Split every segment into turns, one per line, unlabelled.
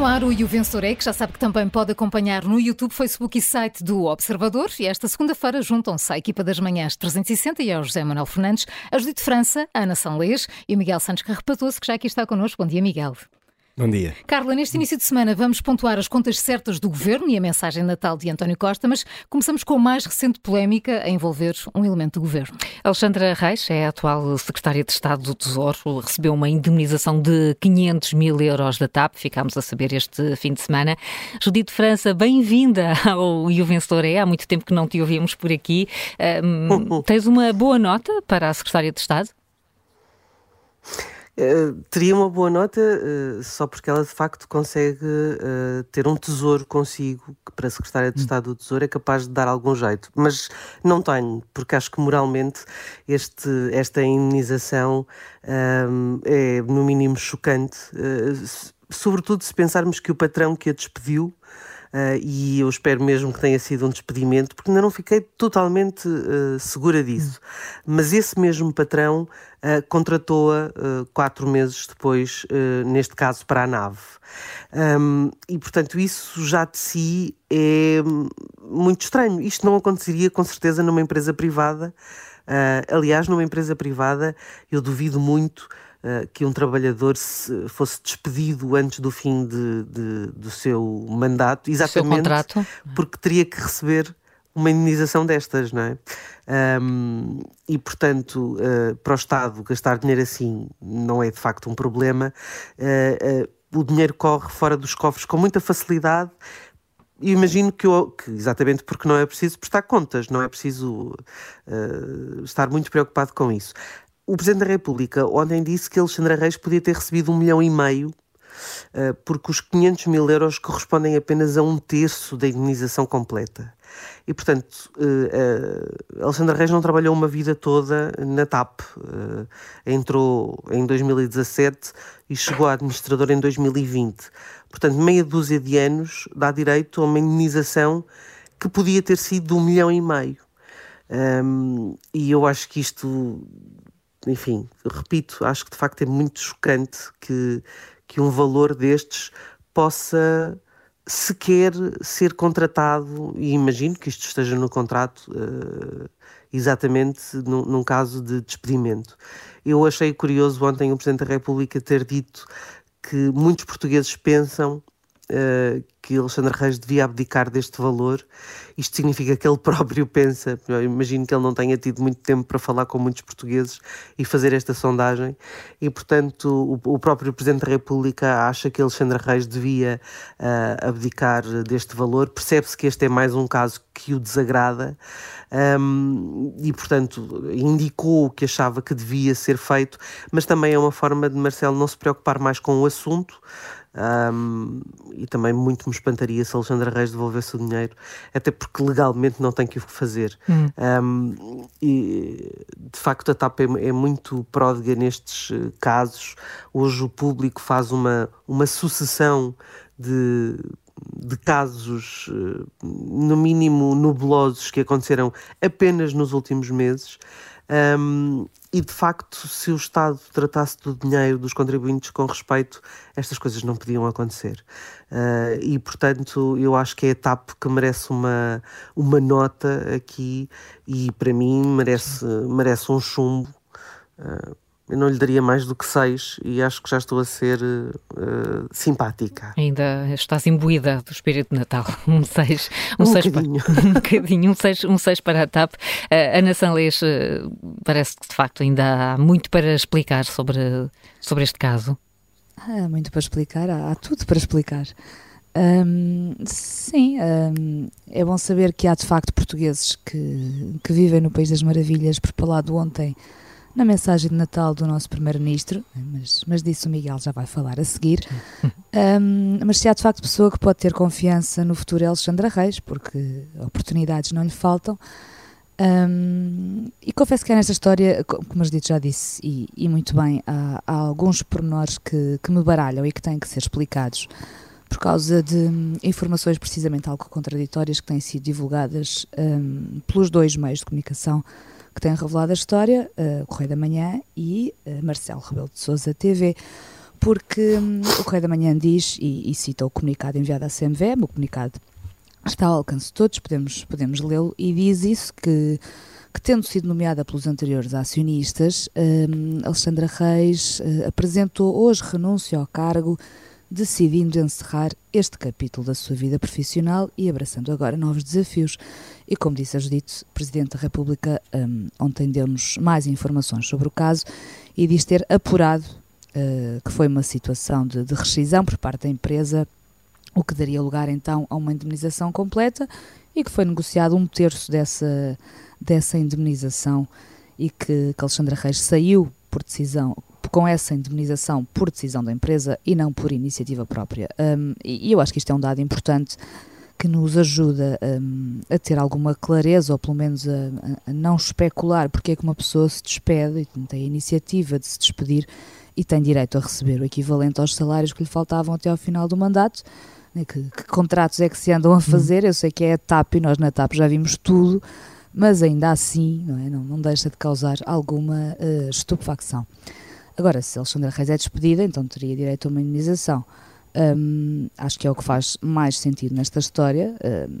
no ar o E o Vencedor é, que já sabe que também pode acompanhar no YouTube, Facebook e site do Observador. E esta segunda-feira juntam-se à equipa das manhãs 360 e ao José Manuel Fernandes, a Judite França, a Ana Sanlês e o Miguel Santos Carrapatoso, que já aqui está connosco. Bom dia, Miguel.
Bom dia.
Carla, neste início de semana vamos pontuar as contas certas do Governo e a mensagem natal de António Costa, mas começamos com a mais recente polémica a envolver um elemento do Governo.
Alexandra Reis é a atual secretária de Estado do Tesouro, recebeu uma indemnização de 500 mil euros da TAP, ficámos a saber este fim de semana. Judite França, bem-vinda ao E o Vencedor é, há muito tempo que não te ouvíamos por aqui. Um, tens uma boa nota para a secretária de Estado?
Uh, teria uma boa nota uh, só porque ela de facto consegue uh, ter um tesouro consigo que para a Secretária de hum. Estado do Tesouro é capaz de dar algum jeito, mas não tenho, porque acho que moralmente este, esta indenização é no mínimo chocante, sobretudo se pensarmos que o patrão que a despediu Uh, e eu espero mesmo que tenha sido um despedimento, porque ainda não fiquei totalmente uh, segura disso. Mas esse mesmo patrão uh, contratou-a quatro meses depois, neste caso para a nave. Um, e portanto, isso já de si é muito estranho. Isto não aconteceria com certeza numa empresa privada. aliás, numa empresa privada, eu duvido muito que um trabalhador se, fosse despedido antes do fim de, de, do seu mandato, exatamente
seu
porque teria que receber uma indenização destas, não é? Um, e, portanto, uh, para o Estado gastar dinheiro assim não é de facto um problema. Uh, uh, o dinheiro corre fora dos cofres com muita facilidade. E imagino que, eu, que, exatamente porque não é preciso prestar contas, não é preciso estar muito preocupado com isso. O Presidente da República ontem disse que Alexandra Reis podia ter recebido um milhão e meio uh, porque os 500 mil euros correspondem apenas a um terço da indenização completa. E, portanto, uh, uh, Alexandra Reis não trabalhou uma vida toda na TAP. Entrou em 2017 e chegou a administradora em 2020. Portanto, meia dúzia de anos dá direito a uma indenização que podia ter sido de um milhão e meio. Um, e eu acho que isto enfim, repito, acho que de facto é muito chocante que, que um valor destes possa sequer ser contratado, e imagino que isto esteja no contrato, uh, exatamente num, num, caso de despedimento. Eu achei curioso ontem o Presidente da República ter dito que muitos portugueses pensam uh, que Alexandre Reis devia abdicar deste valor. Isto significa que ele próprio pensa, eu imagino que ele não tenha tido muito tempo para falar com muitos portugueses e fazer esta sondagem, e portanto o, o próprio Presidente da República acha que Alexandre Reis devia uh, abdicar deste valor. Percebe-se que este é mais um caso que o desagrada um, e, portanto, indicou que achava que devia ser feito, mas também é uma forma de Marcelo não se preocupar mais com o assunto. Um, e também muito me espantaria se Alexandra Reis devolvesse o dinheiro, até porque legalmente não tem que o fazer. Um, e de facto a TAP é, é, muito pródiga nestes eh, casos. Hoje o público faz uma, uma sucessão de, de casos, eh, no mínimo nublosos, que aconteceram apenas nos últimos meses. Um, e de facto, se o Estado tratasse do dinheiro dos contribuintes com respeito, estas coisas não podiam acontecer. Uh, e portanto, eu acho que é a TAP que merece uma, uma nota aqui e para mim merece, merece um chumbo. Uh, eu não lhe daria mais do que seis e acho que já estou a ser uh, simpática.
Ainda estás imbuída do espírito de Natal. Um seis,
um, um seis bocadinho.
Para, um bocadinho, um seis, um seis para a TAP. Uh, Ana Sanlês, uh, parece que de facto ainda há muito para explicar sobre, sobre este caso.
Há muito para explicar, há, há tudo para explicar. Um, sim, um, é bom saber que há de facto portugueses que, que vivem no País das Maravilhas, por falado ontem na mensagem de Natal do nosso Primeiro-Ministro, mas, mas disso o Miguel já vai falar a seguir. Um, mas se há de facto pessoa que pode ter confiança no futuro é Alexandra Reis, porque oportunidades não lhe faltam. Um, e confesso que é nesta história, como as dito já disse, e, e muito bem, há, há, alguns pormenores que, que me baralham e que têm que ser explicados por causa de um, informações precisamente algo contraditórias que têm sido divulgadas um, pelos dois meios de comunicação que têm revelado a história, uh, Correio da Manhã e uh, Marcelo Rebelo de Sousa TV. porque hum, o Correio da Manhã diz, e, e cita o comunicado enviado à CMVM, o comunicado está ao alcance de todos, podemos, podemos lê-lo, e diz isso que, que tendo sido nomeada pelos anteriores acionistas, um, Alexandra Reis uh, apresentou hoje renúncia ao cargo, decidindo encerrar este capítulo da sua vida profissional e abraçando agora novos desafios. E como disse a Judite, Presidente da República um, ontem deu-nos mais informações sobre o caso e diz ter apurado uh, que foi uma situação de, de rescisão por parte da empresa o que daria lugar então a uma indemnização completa e que foi negociado um terço dessa, dessa indemnização e que, que Alexandra Reis saiu por decisão, com essa indemnização por decisão da empresa e não por iniciativa própria. Um, e, eu acho que isto é um dado importante que nos ajuda um, a ter alguma clareza, ou pelo menos a, a, não especular porque é que uma pessoa se despede e tem a iniciativa de se despedir e tem direito a receber o equivalente aos salários que lhe faltavam até ao final do mandato né, que, que, contratos é que se andam a hum. fazer. Eu sei que é a TAP e nós na TAP já vimos tudo, mas ainda assim não, é? não, não deixa de causar alguma uh, estupefacção. Agora, se Alexandra Reis é despedida, então teria direito a uma indenização. Um, acho que é o que faz mais sentido nesta história um,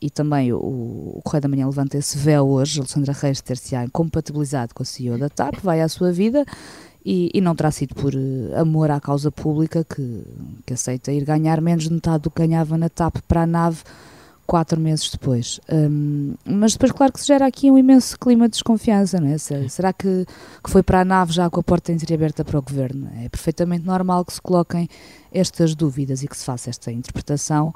e também o, o Correio da Manhã levanta esse véu hoje, Alexandra Reis ter-se-á incompatibilizado com a CEO da TAP, vai à sua vida e, e, não terá sido por uh, amor à causa pública que, que aceita ir ganhar menos de metade do que ganhava na TAP para a nave quatro meses depois. Um, mas depois, claro que se gera aqui um imenso clima de desconfiança, não é? Será que, que foi para a nave já com a porta entreaberta para o governo? É perfeitamente normal que se coloquem estas dúvidas e que se faça esta interpretação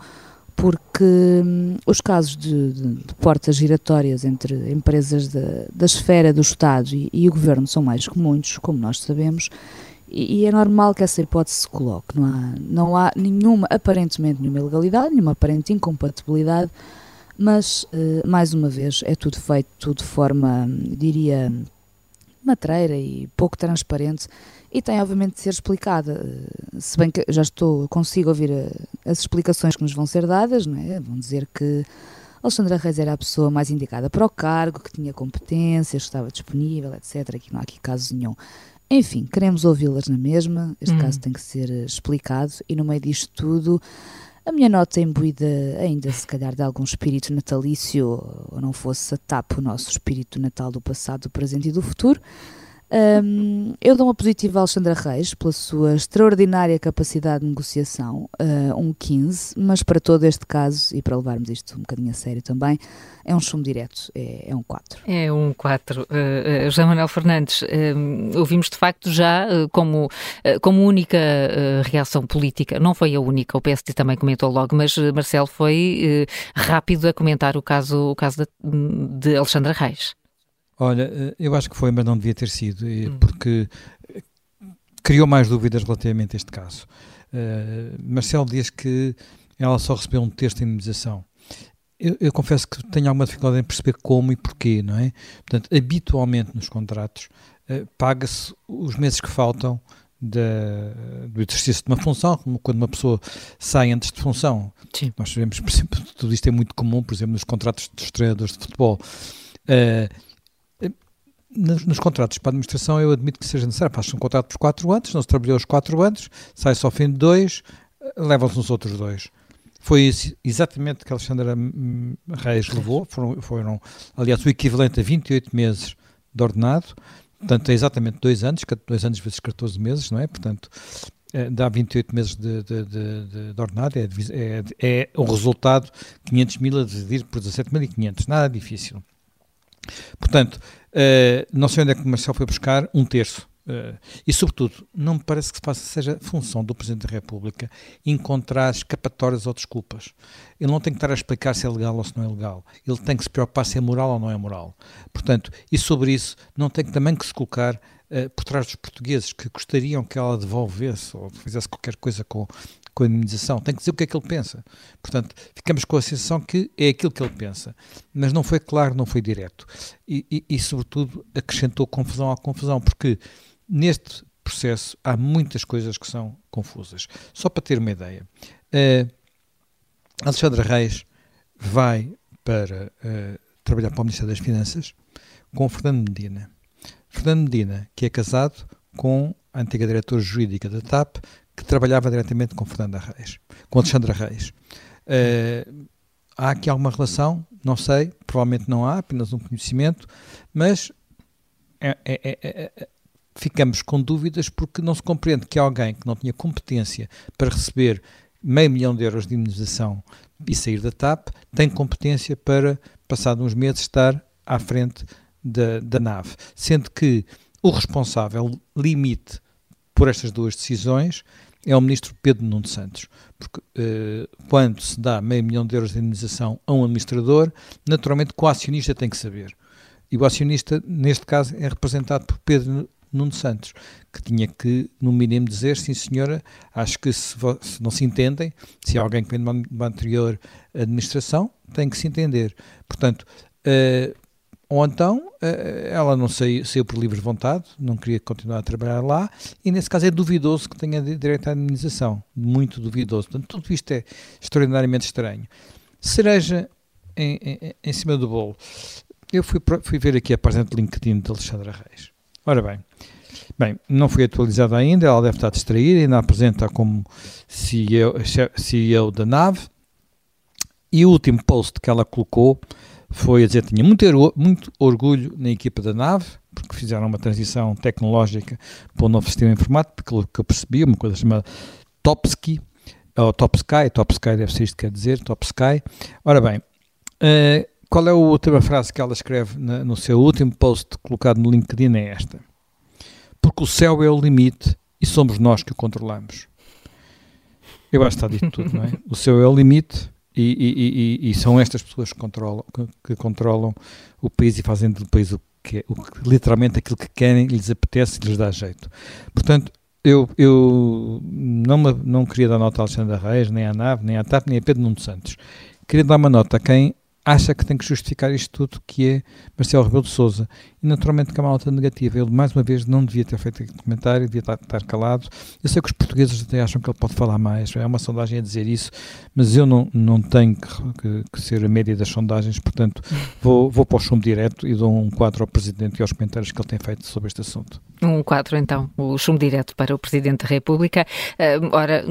porque hum, os casos de, de, de, portas giratórias entre empresas da, da esfera do Estado e, e, o Governo são mais comuns, como nós sabemos, e, e, é normal que essa hipótese se coloque. Não há, não há nenhuma, aparentemente nenhuma ilegalidade, nenhuma aparente incompatibilidade, mas, uh, mais uma vez, é tudo feito de forma, diria, matreira e pouco transparente e tem obviamente de ser explicada. Se bem que já estou, consigo ouvir eh, as explicações que nos vão ser dadas, não é? Vão dizer que Alexandra Reis era a pessoa mais indicada para o cargo, que tinha competências, que estava disponível, etc. Aqui não há aqui caso nenhum. Enfim, queremos ouvi-las na mesma, este hum. caso tem que ser eh, explicado e no meio disto tudo a minha nota imbuída ainda se calhar de algum espírito natalício, ou não fosse a TAP o nosso espírito natal do passado, do presente e do futuro. Um, eu dou uma positiva a Alexandra Reis pela sua extraordinária capacidade de negociação, uh, um 15, mas para todo este caso, e para levarmos isto um bocadinho a sério também, é um chumbo direto, é, é um 4.
É um 4. Uh, uh, José Manuel Fernandes, ouvimos de facto já como, como única reação política, não foi a única, o PSD também comentou logo, mas Marcelo foi rápido a comentar o caso, o caso de, de Alexandra Reis.
Olha, eh, eu acho que foi, mas não devia ter sido, hum. porque criou mais dúvidas relativamente a este caso. Uh, Marcelo diz que ela só recebeu um texto de indemnização. Eu, eu, confesso que tenho alguma dificuldade em perceber como e porquê, não é? Portanto, habitualmente nos contratos uh, paga-se os meses que faltam da, do exercício de uma função, como quando uma pessoa sai antes de função. Sim. Nós sabemos, por exemplo, tudo isto é muito comum, por exemplo, nos contratos dos treinadores de futebol. Uh, nos, nos, contratos para a administração eu admito que seja necessário, faz um contrato por 4 anos, não se trabalhou os 4 anos, sai-se ao fim de 2, levam-se os outros dois. Foi isso, exatamente que a Alexandra Reis levou, foram, foram, aliás, o equivalente a 28 meses de ordenado, portanto é exatamente 2 anos, 2 anos vezes 14 meses, não é? Portanto, é, dá 28 meses de, de, de, de ordenado, é, é, é o resultado 500 mil a dividir por 17.500, nada difícil. Portanto, uh, não sei onde é que o Marcelo foi buscar um terço. Uh, e, sobretudo, não me parece que seja função do Presidente da República encontrar escapatórias ou desculpas. Ele não tem que estar a explicar se é legal ou se não é legal. Ele tem que se preocupar se é moral ou não é moral. Portanto, e sobre isso, não tem também que se colocar uh, por trás dos portugueses que gostariam que ela devolvesse ou fizesse qualquer coisa com, com a indemnização, tem que dizer o que é que ele pensa. Portanto, ficamos com a sensação que é aquilo que ele pensa, mas não foi claro, não foi direto. E, e, e sobretudo, acrescentou confusão à confusão, porque neste processo há muitas coisas que são confusas. Só para ter uma ideia, uh, Alexandre Reis vai para uh, trabalhar para o Ministério das Finanças com Fernando Medina. Fernando Medina, que é casado com a antiga diretora jurídica da TAP, que trabalhava diretamente com Fernanda Reis, com Alexandra Reis. Uh, há aqui alguma relação? Não sei, provavelmente não há, apenas um conhecimento, mas é, é, é, é ficamos com dúvidas porque não se compreende que alguém que não tinha competência para receber meio milhão de euros de indemnização e sair da TAP tem competência para, passado uns meses, estar à frente da, da nave. Sendo que o responsável limite por estas duas decisões é o ministro Pedro Nuno Santos. Porque uh, quando se dá meio milhão de euros de indemnização a um administrador, naturalmente o acionista tem que saber. E o acionista, neste caso, é representado por Pedro Nuno Santos, que tinha que, no mínimo, dizer: sim, senhora, acho que se, se não se entendem, se há alguém que vem de uma, anterior administração, tem que se entender. Portanto, uh, ou então uh, ela não saiu, saiu por livre vontade, não queria continuar a trabalhar lá, e nesse caso é duvidoso que tenha direito à indemnização. Muito duvidoso. Portanto, tudo isto é extraordinariamente estranho. Cereja em, em, em cima do bolo. Eu fui, fui ver aqui a página de LinkedIn de Alexandra Reis. Ora bem, bem, não foi atualizada ainda, ela deve estar distraída, ainda apresenta como CEO, CEO da nave. E o último post que ela colocou foi a dizer que tinha muito, muito orgulho na equipa da nave, porque fizeram uma transição tecnológica para o novo sistema informático, pelo que eu percebi, uma coisa chamada Topsky, ou Top Sky, Top Sky deve ser isto que quer dizer, Top Sky. Ora bem, uh, qual é a última frase que ela escreve na, no seu último post colocado no LinkedIn? É esta: Porque o céu é o limite e somos nós que o controlamos. Eu acho que está dito tudo, não é? O céu é o limite e, e, e, e são estas pessoas que controlam, que, que, controlam o país e fazem do país o que, o que literalmente aquilo que querem, lhes apetece e lhes dá jeito. Portanto, eu, eu não, me, não queria dar nota a Alexandre Reis, nem à NAV, nem à TAP, nem a Pedro Nuno Santos. Queria dar uma nota a quem acha que tem que justificar isto tudo, que é Marcelo Rebelo de Sousa. E naturalmente que é uma nota negativa. Ele, mais uma vez, não devia ter feito aquele comentário, devia estar, calado. Eu sei que os portugueses até acham que ele pode falar mais, é uma sondagem a dizer isso, mas eu não, não tenho que, que, que ser a média das sondagens, portanto vou, vou para o chumbo direto e dou um quadro ao Presidente e aos comentários que ele tem feito sobre este assunto.
Um quadro, então, o chumbo direto para o Presidente da República. Uh, ora,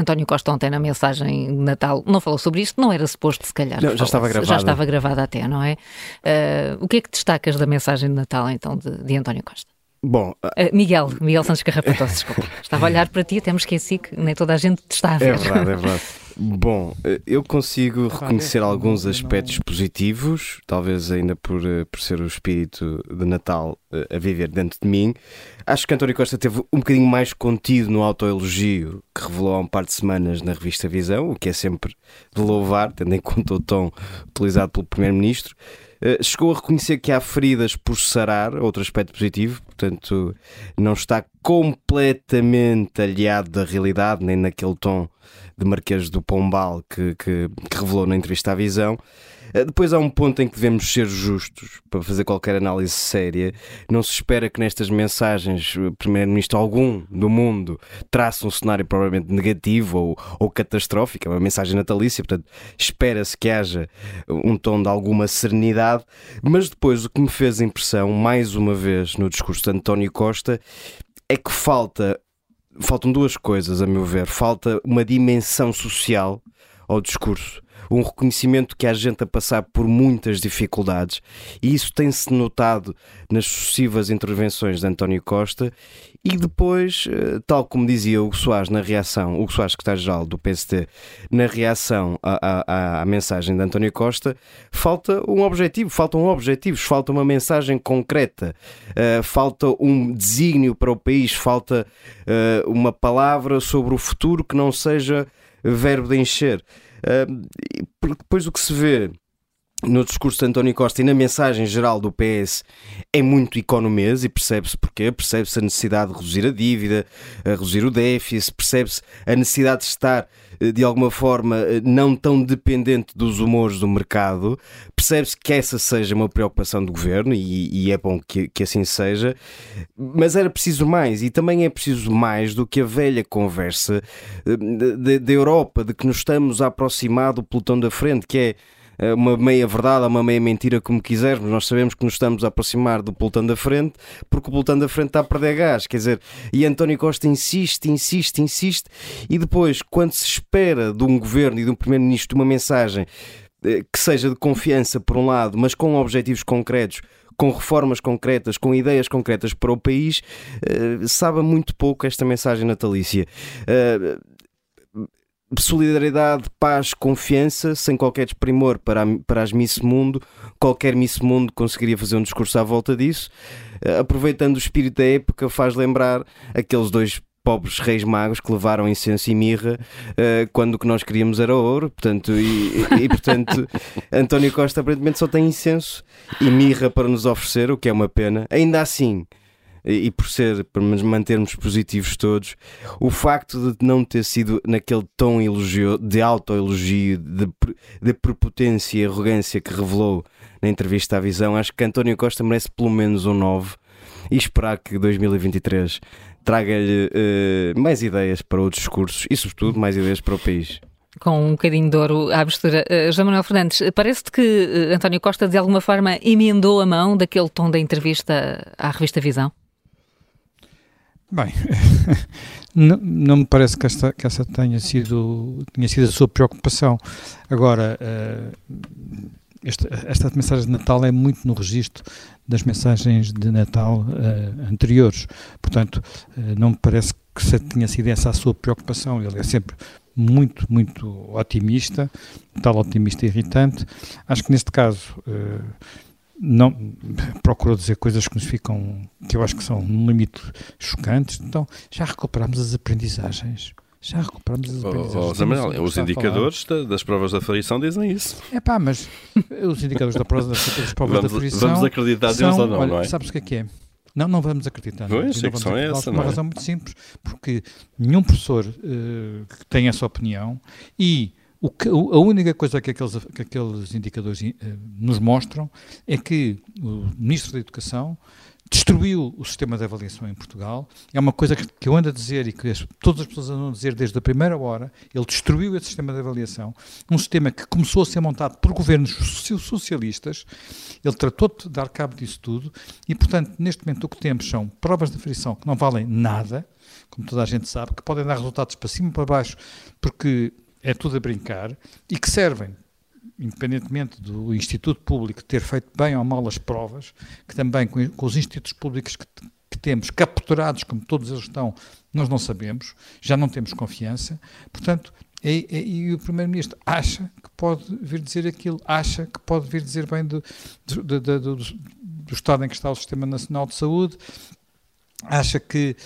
António Costa ontem na mensagem de Natal não falou sobre isto, não era suposto se calhar.
Não, já estava gravada.
Já estava gravada até, não é? Uh, o que é que destacas da mensagem de Natal então de, de António Costa?
Bom,
uh, Miguel, Miguel Santos Carrapatos, desculpa. Estava a olhar para ti, até me esqueci que nem toda a gente te está a ver.
É verdade, é verdade. Bom, eh, eu consigo reconhecer alguns aspectos positivos, talvez ainda por, eh, por ser o espírito de Natal a viver dentro de mim. Acho que António Costa teve um bocadinho mais contido no autoelogio que revelou há um par de semanas na revista Visão, o que é sempre de louvar, tendo em conta o tom utilizado pelo Primeiro-Ministro. Eh, chegou a reconhecer que há feridas por sarar, outro aspecto positivo, portanto, não está completamente aliado da realidade, nem naquele tom de Marquês do Pombal que, que, que revelou na entrevista à Visão. Eh, depois há um ponto em que devemos ser justos para fazer qualquer análise séria. Não se espera que nestas mensagens o Primeiro-Ministro algum do mundo trace um cenário provavelmente negativo ou, ou catastrófico. É uma mensagem natalícia, portanto, espera-se que haja um tom de alguma serenidade. Mas depois o que me fez impressão, mais uma vez, no discurso de António Costa, é que falta. Faltam duas coisas, a meu ver. Falta uma dimensão social ao discurso um reconhecimento que há gente a passar por muitas dificuldades e isso tem-se notado nas sucessivas intervenções de António Costa e depois, eh, tal como dizia o Soares na reação, o Soares, secretário-geral do PST, na reação à, à, à, mensagem de António Costa, falta um objetivo, faltam objetivos, falta uma mensagem concreta, uh, falta um desígnio para o país, falta uh, uma palavra sobre o futuro que não seja verbo de encher. Depois o que se vê no discurso de António Costa e na mensagem geral do PS é muito economês e percebe-se porquê. Percebe-se a necessidade de reduzir a dívida, a reduzir o déficit, percebe-se a necessidade de estar eh, de alguma forma eh, não tão dependente dos humores do mercado. Percebe-se que essa seja uma preocupação do governo e, e é bom que, que assim seja, mas era preciso mais e também é preciso mais do que a velha conversa eh, da Europa de que nos estamos a aproximar do pelotão da frente, que é uma meia verdade ou uma meia mentira, como quisermos. Nós sabemos que nos estamos a aproximar do pelotão da frente, porque o pelotão da frente está a perder gás. Quer dizer, e António Costa insiste, insiste, insiste, e depois, quando se espera de um governo e de um primeiro-ministro uma mensagem eh, que seja de confiança, por um lado, mas com objetivos concretos com reformas concretas, com ideias concretas para o país, uh, sabe muito pouco esta mensagem natalícia. Solidariedade, paz, confiança, sem qualquer desprimor para, a, para as Miss Mundo. Qualquer Miss Mundo conseguiria fazer um discurso à volta disso. Uh, aproveitando o espírito da época, faz lembrar aqueles dois pobres reis magos que levaram incenso e mirra uh, quando o que nós queríamos era ouro. Portanto, e, e, portanto, António Costa aparentemente só tem incenso e mirra para nos oferecer, o que é uma pena. Ainda assim, e, por ser, para mantermos positivos todos, o facto de não ter sido naquele tom elogio, de autoelogio, de, de prepotência e arrogância que revelou na entrevista à Visão, acho que António Costa merece pelo menos um 9 e esperar que 2023 traga-lhe uh, mais ideias para outros discursos e, sobretudo, mais ideias para o país
com um bocadinho de ouro à mistura. Uh, João Manuel Fernandes, parece-te que uh, António Costa de alguma forma emendou a mão daquele tom da entrevista à revista Visão?
Bem, não, não, me parece que esta, que essa tenha sido, tenha sido a sua preocupação. Agora, uh, esta, esta mensagem de Natal é muito no registro das mensagens de Natal uh, anteriores. Portanto, uh, não me parece que tenha sido essa a sua preocupação. Ele é sempre muito, muito otimista, tal otimista irritante. Acho que neste caso não procurou dizer coisas que nos ficam, que eu acho que são no limite chocantes. Então, já recuperamos as aprendizagens. Já recuperamos as aprendizagens.
Oh, oh, os indicadores da, das provas da aferição dizem isso.
É pá, mas os indicadores da prova, das, provas
vamos,
da aferição.
Vamos acreditar neles ou não,
olha,
não é?
Sabes o que é que é? Não, não vamos acreditar.
Pois,
a
questão é essa,
Por uma
é?
razão muito simples, porque nenhum professor uh, tem essa opinião e que, a única coisa que aqueles, que aqueles indicadores uh, nos mostram é que o Ministro da Educação destruiu o sistema de avaliação em Portugal. É uma coisa que, eu ando a dizer e que as, todas as pessoas andam a dizer desde a primeira hora. Ele destruiu esse sistema de avaliação, um sistema que começou a ser montado por governos socialistas. Ele tratou de dar cabo disso tudo e, portanto, neste momento o que temos são provas de aferição que não valem nada, como toda a gente sabe, que podem dar resultados para cima e para baixo, porque é tudo a brincar e que servem independentemente do Instituto Público ter feito bem ou mal as provas, que também com, com os institutos públicos que, que, temos capturados, como todos eles estão, nós não sabemos, já não temos confiança. Portanto, e, e, e o Primeiro-Ministro acha que pode vir dizer aquilo, acha que pode vir dizer bem do, do, do, do estado em que está o Sistema Nacional de Saúde, acha que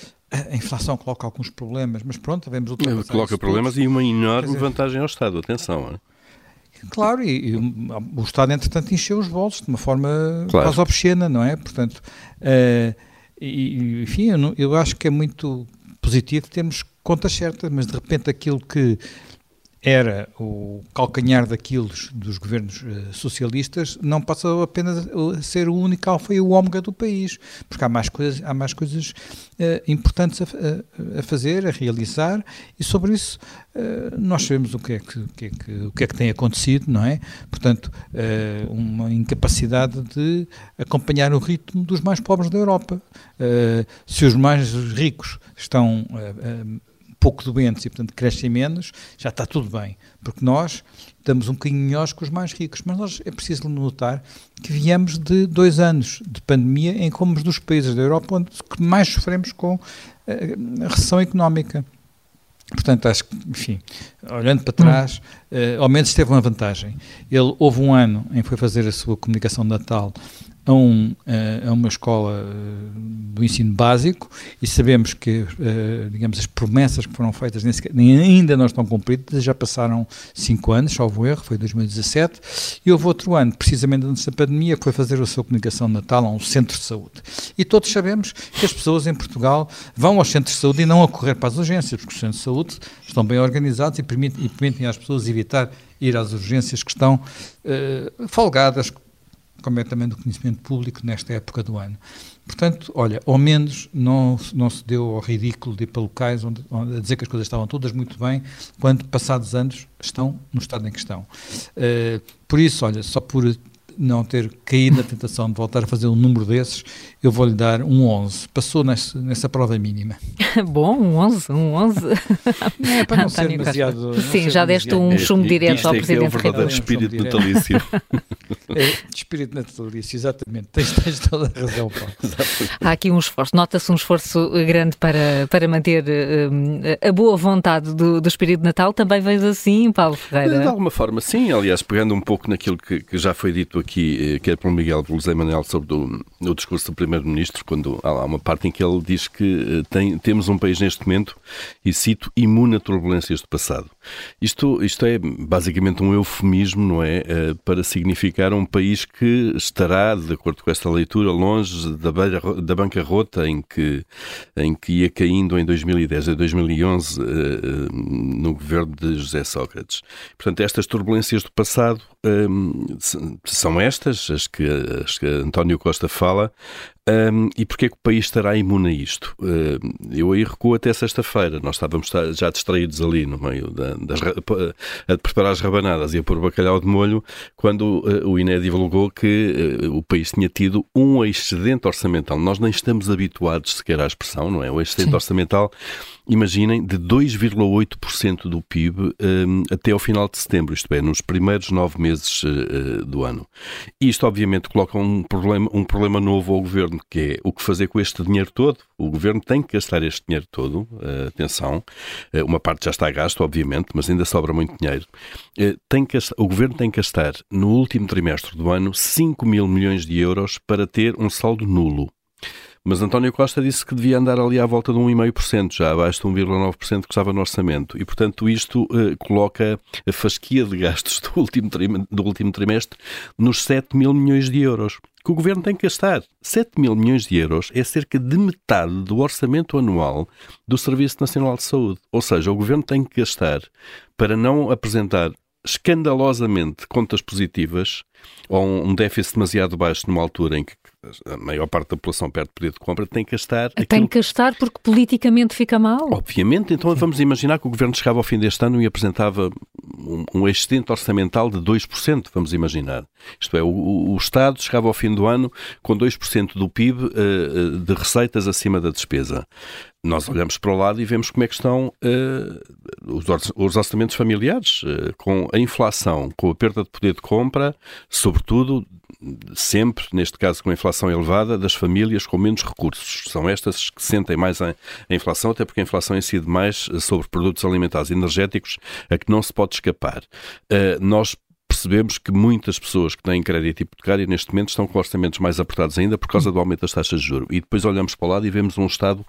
a inflação coloca alguns problemas, mas pronto, devemos ultrapassar
Coloca problemas e uma enorme dizer, vantagem ao Estado, atenção. Hein?
Claro, e, e, o Estado, entretanto, encheu os bolsos de uma forma claro. quase obscena, não é? Portanto, uh, e, enfim, eu, não, eu acho que é muito positivo termos contas certas, mas de repente aquilo que era o calcanhar daqueles dos governos uh, socialistas, não passa apenas a ser o único alfa e o ômega do país, porque há mais coisas, há mais coisas uh, importantes a, a, a, fazer, a realizar, e sobre isso uh, nós sabemos o que, é que, o, que é que, o que é que tem acontecido, não é? Portanto, uma incapacidade de acompanhar o ritmo dos mais pobres da Europa. se os mais ricos estão pouco doentes e, portanto, crescem menos, já está tudo bem. Porque nós estamos um bocadinho melhores que os mais ricos. Mas nós é preciso notar que viemos de dois anos de pandemia em como dos países da Europa onde mais sofremos com eh, a recessão económica. Portanto, acho que, enfim, olhando para trás. Uh, ao menos teve uma vantagem. Ele houve um ano em que foi fazer a sua comunicação de Natal a, um, a uma escola eh, do ensino básico e sabemos que, eh, digamos, as promessas que foram feitas nem ainda não estão cumpridas, já passaram cinco anos, salvo erro, foi 2017, e houve outro ano, precisamente antes da pandemia, que foi fazer a sua comunicação de Natal a um centro de saúde. E todos sabemos que as pessoas em Portugal vão aos centros de saúde e não a correr para as urgências, porque os centros de saúde estão bem organizados e permitem, e permitem às pessoas evitar ir às urgências que estão uh, folgadas, como é também do conhecimento público nesta época do ano. Portanto, olha, ao menos não, não se deu ao ridículo de ir para locais onde, onde, a dizer que as coisas estavam todas muito bem, quando passados anos estão no estado em que estão. Uh, por isso, olha, só por não ter caído na tentação de voltar a fazer um número desses, eu vou-lhe dar um 11. Passou nessa, nessa prova mínima.
Bom, um 11, um 11.
É, para não ser demasiado...
Sim, já deste um chumbo direto ao Presidente
é o verdadeiro espírito natalício.
É, espírito natalício, exatamente. Tens, tens toda a razão, Paulo.
Há aqui um esforço, nota-se um esforço grande para, para manter um, a boa vontade do, do espírito de Natal. Também vens assim, Paulo Ferreira?
De alguma forma, sim. Aliás, pegando um pouco naquilo que, que já foi dito aqui, eh, quer pelo Miguel pelo José Manuel, sobre o, o discurso do Primeiro-Ministro, quando há uma parte em que ele diz que eh, tem, temos um país neste momento, e cito, imune a turbulências do passado. Isto, isto é basicamente um eufemismo, não é? Eh, para significar um país que estará, de acordo com esta leitura, longe da, beira, da bancarrota em que, em que ia caindo em 2010 e 2011 no governo de José Sócrates. Portanto, estas turbulências do passado são estas, as que, as que António Costa fala, um, e porquê que o país estará imune a isto? Eu aí recuo até sexta-feira. Nós estávamos já distraídos ali no meio da, das, a preparar as rabanadas e a pôr bacalhau de molho quando uh, o INE divulgou que uh, o país tinha tido um excedente orçamental. Nós nem estamos habituados sequer à expressão, não é? O excedente Sim. orçamental, imaginem, de 2,8% do PIB um, até ao final de setembro, isto é, nos primeiros nove meses do ano. Isto, obviamente, coloca um problema, um problema novo ao governo que é o que fazer com este dinheiro todo. O governo tem que gastar este dinheiro todo, uh, atenção, uma parte já está gasto, obviamente, mas ainda sobra muito dinheiro. Tem que, o governo tem que gastar no último trimestre do ano 5 mil milhões de euros para ter um saldo nulo. Mas António Costa disse que devia andar ali à volta de 1,5%, já abaixo de 1,9% que estava no orçamento. E, portanto, isto coloca a fasquia de gastos do último, do último trimestre nos 7 mil milhões de euros que o governo tem que gastar. 7 mil milhões de euros é cerca de metade do orçamento anual do Serviço Nacional de Saúde. Ou seja, o governo tem que gastar para não apresentar escandalosamente contas positivas ou um déficit demasiado baixo numa altura em que a maior parte da população perde poder de compra, tem que gastar.
Tem aquilo... que gastar porque politicamente fica mal.
Obviamente, então vamos imaginar que o governo chegava ao fim deste ano e apresentava um, um excedente orçamental de 2%, vamos imaginar. Isto é, o, o, Estado chegava ao fim do ano com 2% do PIB uh, eh, eh, de receitas acima da despesa nós olhamos para o lado e vemos como é que estão uh, os, os, orçamentos familiares, uh, com a inflação, com a perda de poder de compra, sobretudo, sempre, neste caso com a inflação elevada, das famílias com menos recursos. São estas que sentem mais a, a inflação, até porque a inflação incide mais sobre produtos alimentares e energéticos, a que não se pode escapar. Uh, nós percebemos que muitas pessoas que têm crédito hipotecário neste momento estão com orçamentos mais apertados ainda por causa do aumento das taxas de juros. E depois olhamos para o lado e vemos um Estado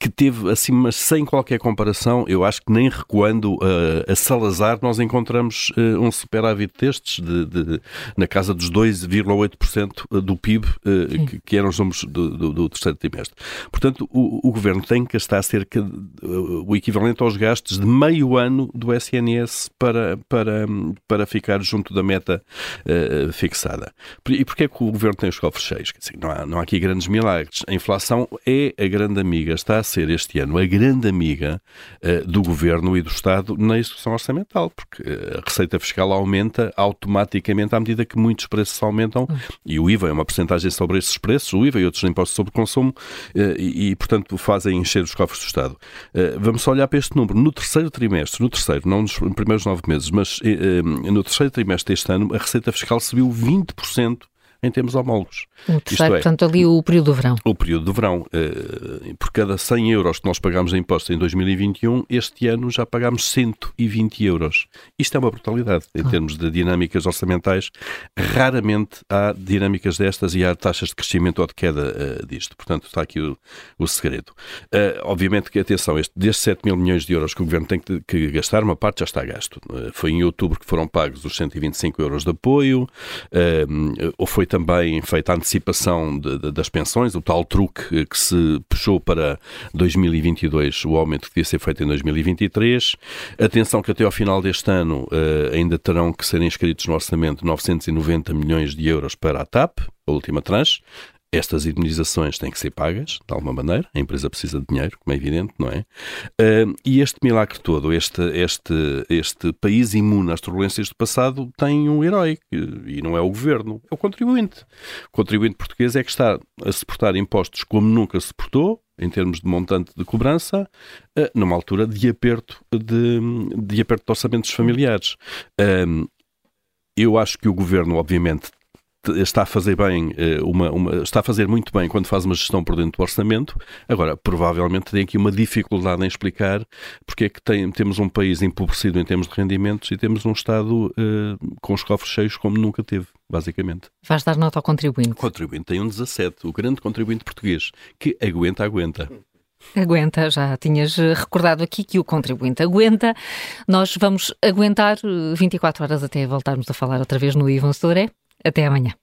que teve, assim, mas sem qualquer comparação, eu acho que nem recuando uh, a Salazar, nós encontramos uh, um superávit destes, de, de, na casa dos 2,8% do PIB, uh, que, que, eram os números do, do, do terceiro trimestre. Portanto, o, o, governo tem que gastar cerca de, o equivalente aos gastos de meio ano do SNS para, para, para ficar junto da meta fixada. E porquê é que o governo tem os cofres cheios? Dizer, não, há, não há aqui grandes milagres. A inflação é a grande amiga, está ser este ano a grande amiga uh, do Governo e do Estado na execução orçamental, porque uh, a receita fiscal aumenta automaticamente à medida que muitos preços aumentam e o IVA é uma porcentagem sobre esses preços, o IVA e outros impostos sobre consumo uh, e, e, portanto, fazem encher os cofres do Estado. vamos só olhar para este número. No terceiro trimestre, no terceiro, não nos primeiros nove meses, mas no terceiro trimestre deste ano, a receita fiscal subiu 20% em termos homólogos.
O terceiro, é, portanto, ali o período do verão.
O período do verão. Uh, por cada 100 euros que nós pagámos em impostos em 2021, este ano já pagámos 120 euros. Isto é uma brutalidade em ah. termos de dinâmicas orçamentais. Raramente há dinâmicas destas e há taxas de crescimento ou de queda uh, disto. Portanto, está aqui o, o segredo. Uh, obviamente que, atenção, este, destes 7 mil milhões de euros que o Governo tem que, que gastar, uma parte já está gasto. foi em outubro que foram pagos os 125 euros de apoio, ou foi também feita a antecipação de, de, das pensões, o tal truque que se puxou para 2022, o aumento que devia ser feito em 2023. Atenção que até ao final deste ano uh, ainda terão que ser inscritos no orçamento 990 milhões de euros para a TAP, a última tranche. Estas indemnizações têm que ser pagas, de alguma maneira. A empresa precisa de dinheiro, como é evidente, não é? Uh, e este milagre todo, este, este, este país imune às turbulências do passado, tem um herói, e não é o governo, é o contribuinte. O contribuinte português é que está a suportar impostos como nunca suportou, em termos de montante de cobrança, uh, numa altura de aperto de, de aperto de orçamentos familiares. Eu acho que o governo, obviamente, está a fazer bem, eh, uma, uma, está a fazer muito bem quando faz uma gestão por dentro do orçamento. Agora, provavelmente tem aqui uma dificuldade em explicar porque é que tem, temos um país empobrecido em termos de rendimentos e temos um Estado uh, com os cofres cheios como nunca teve, basicamente.
Vais dar nota ao contribuinte? O
contribuinte tem um 17, o grande contribuinte português, que aguenta, aguenta.
Aguenta, já tinhas recordado aqui que o contribuinte aguenta. Nós vamos aguentar 24 horas até voltarmos a falar outra vez no Ivan Storé. Até amanhã.